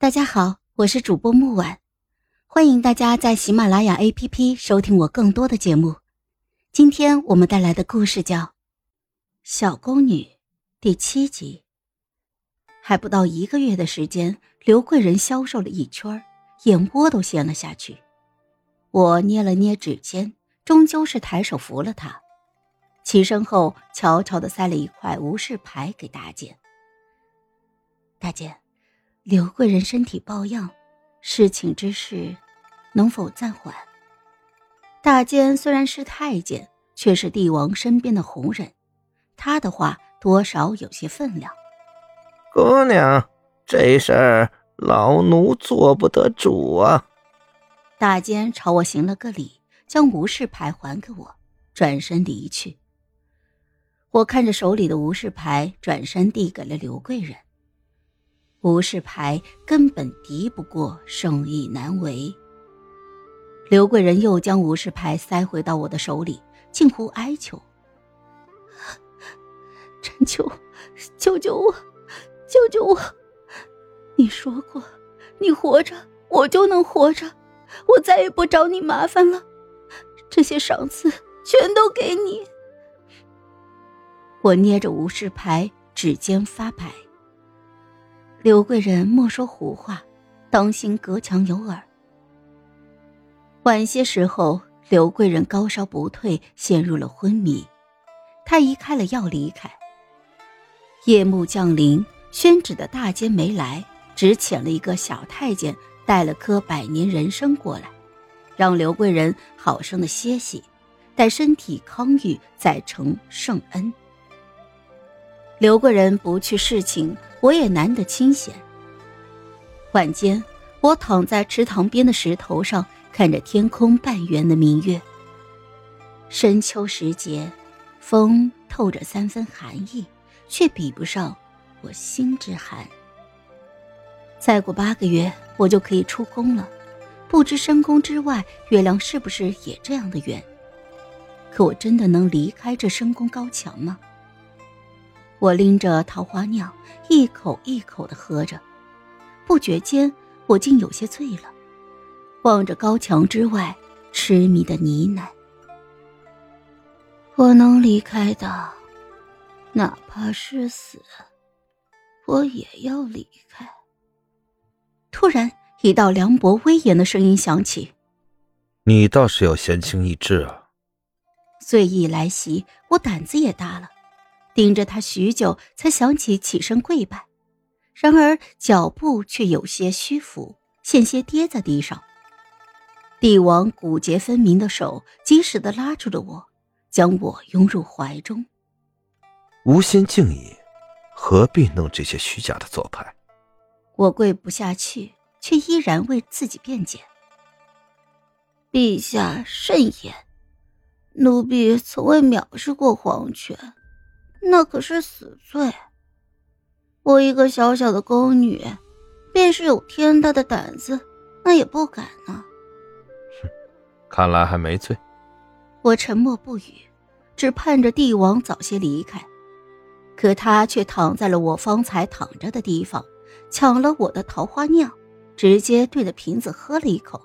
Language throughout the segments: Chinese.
大家好，我是主播木婉，欢迎大家在喜马拉雅 APP 收听我更多的节目。今天我们带来的故事叫《小宫女》第七集。还不到一个月的时间，刘贵人消瘦了一圈，眼窝都陷了下去。我捏了捏指尖，终究是抬手扶了她。起身后，悄悄的塞了一块无事牌给大姐。大姐。刘贵人身体抱恙，事情之事，能否暂缓？大监虽然是太监，却是帝王身边的红人，他的话多少有些分量。姑娘，这事儿老奴做不得主啊。大监朝我行了个礼，将无事牌还给我，转身离去。我看着手里的无事牌，转身递给了刘贵人。无事牌根本敌不过胜意难为。刘贵人又将无事牌塞回到我的手里，近乎哀求：“陈秋，救救我，救救我！你说过，你活着，我就能活着，我再也不找你麻烦了。这些赏赐全都给你。”我捏着无事牌，指尖发白。刘贵人莫说胡话，当心隔墙有耳。晚些时候，刘贵人高烧不退，陷入了昏迷。她一开了药离开。夜幕降临，宣旨的大监没来，只遣了一个小太监带了颗百年人参过来，让刘贵人好生的歇息，待身体康愈再承圣恩。刘贵人不去侍寝，我也难得清闲。晚间，我躺在池塘边的石头上，看着天空半圆的明月。深秋时节，风透着三分寒意，却比不上我心之寒。再过八个月，我就可以出宫了，不知深宫之外，月亮是不是也这样的圆？可我真的能离开这深宫高墙吗？我拎着桃花酿，一口一口的喝着，不觉间我竟有些醉了，望着高墙之外，痴迷的呢喃：“我能离开的，哪怕是死，我也要离开。”突然，一道凉薄威严的声音响起：“你倒是要闲情逸致啊！”醉意来袭，我胆子也大了。盯着他许久，才想起起身跪拜，然而脚步却有些虚浮，险些跌在地上。帝王骨节分明的手及时的拉住了我，将我拥入怀中。无心敬意，何必弄这些虚假的做派？我跪不下去，却依然为自己辩解。陛下慎言，奴婢从未藐视过皇权。那可是死罪。我一个小小的宫女，便是有天大的胆子，那也不敢呢。哼，看来还没醉。我沉默不语，只盼着帝王早些离开。可他却躺在了我方才躺着的地方，抢了我的桃花酿，直接对着瓶子喝了一口。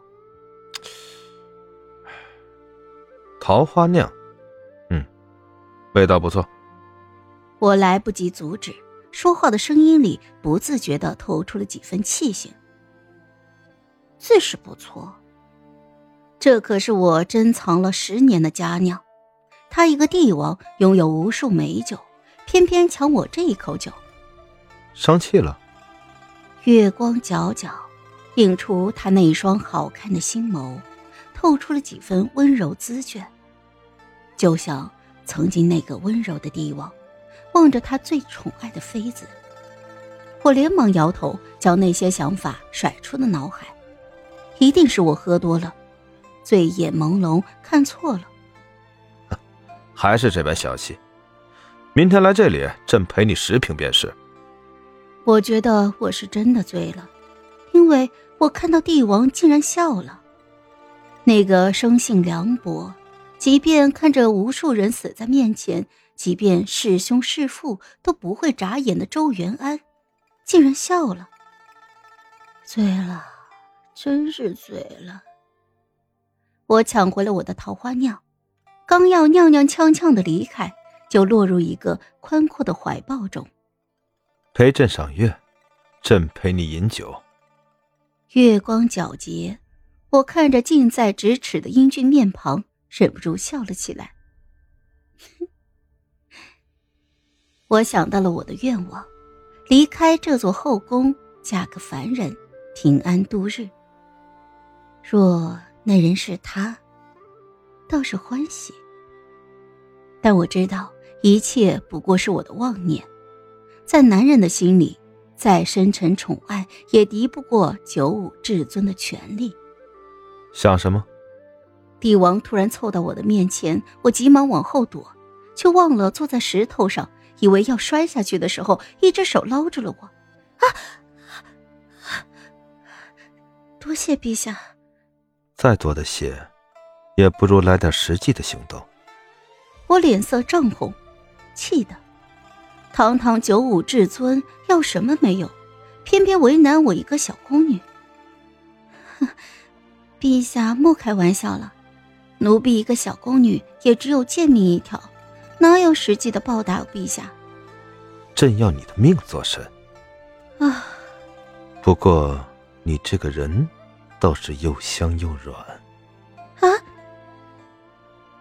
桃花酿，嗯，味道不错。我来不及阻止，说话的声音里不自觉的透出了几分气性。自是不错，这可是我珍藏了十年的佳酿。他一个帝王，拥有无数美酒，偏偏抢我这一口酒。生气了？月光皎皎，映出他那一双好看的星眸，透出了几分温柔滋卷，就像曾经那个温柔的帝王。望着他最宠爱的妃子，我连忙摇头，将那些想法甩出了脑海。一定是我喝多了，醉眼朦胧，看错了。还是这般小气。明天来这里，朕陪你十瓶便是。我觉得我是真的醉了，因为我看到帝王竟然笑了。那个生性凉薄，即便看着无数人死在面前。即便是兄是父都不会眨眼的周元安，竟然笑了。醉了，真是醉了。我抢回了我的桃花尿，刚要踉踉跄跄的离开，就落入一个宽阔的怀抱中。陪朕赏月，朕陪你饮酒。月光皎洁，我看着近在咫尺的英俊面庞，忍不住笑了起来。我想到了我的愿望，离开这座后宫，嫁个凡人，平安度日。若那人是他，倒是欢喜。但我知道，一切不过是我的妄念。在男人的心里，再深沉宠爱，也敌不过九五至尊的权力。想什么？帝王突然凑到我的面前，我急忙往后躲，却忘了坐在石头上，以为要摔下去的时候，一只手捞住了我。啊！多谢陛下。再多的谢，也不如来点实际的行动。我脸色涨红，气的。堂堂九五至尊要什么没有，偏偏为难我一个小宫女。哼，陛下莫开玩笑了，奴婢一个小宫女也只有贱命一条，哪有实际的报答陛下？朕要你的命做甚？啊！不过你这个人倒是又香又软。啊！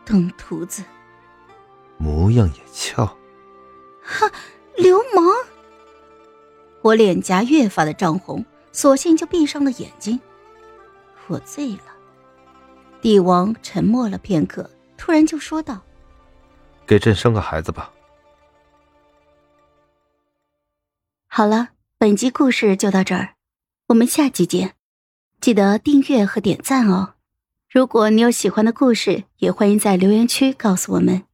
登徒子，模样也俏。哈，流氓！我脸颊越发的涨红，索性就闭上了眼睛。我醉了。帝王沉默了片刻，突然就说道：“给朕生个孩子吧。”好了，本集故事就到这儿，我们下集见，记得订阅和点赞哦。如果你有喜欢的故事，也欢迎在留言区告诉我们。